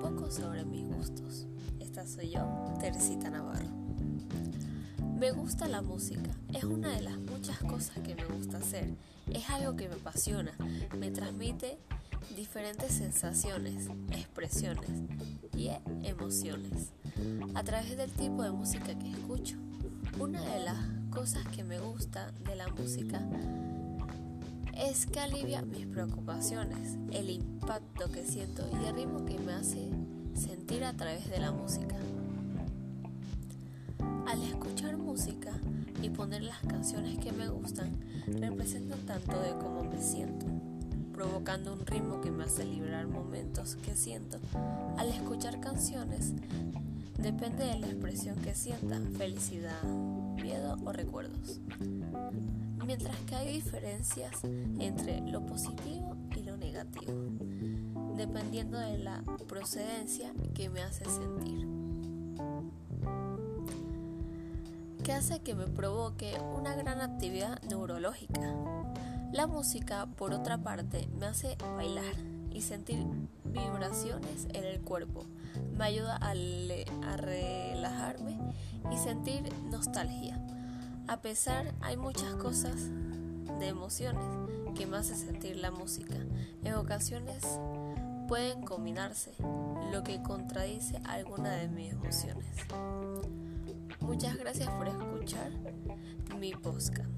poco sobre mis gustos. Esta soy yo, Teresita Navarro. Me gusta la música, es una de las muchas cosas que me gusta hacer. Es algo que me apasiona, me transmite diferentes sensaciones, expresiones y emociones a través del tipo de música que escucho. Una de las cosas que me gusta de la música es que alivia mis preocupaciones, el impacto que siento y el ritmo que me hace sentir a través de la música. Al escuchar música y poner las canciones que me gustan, representan tanto de cómo me siento, provocando un ritmo que me hace librar momentos que siento. Al escuchar canciones, depende de la expresión que sienta, felicidad, miedo o recuerdos mientras que hay diferencias entre lo positivo y lo negativo, dependiendo de la procedencia que me hace sentir. ¿Qué hace que me provoque una gran actividad neurológica? La música, por otra parte, me hace bailar y sentir vibraciones en el cuerpo. Me ayuda a, relajarme sentir nostalgia. A pesar, hay muchas cosas de emociones que me hace sentir la música. En ocasiones pueden combinarse, lo que contradice alguna de mis emociones. Muchas gracias por escuchar mi podcast.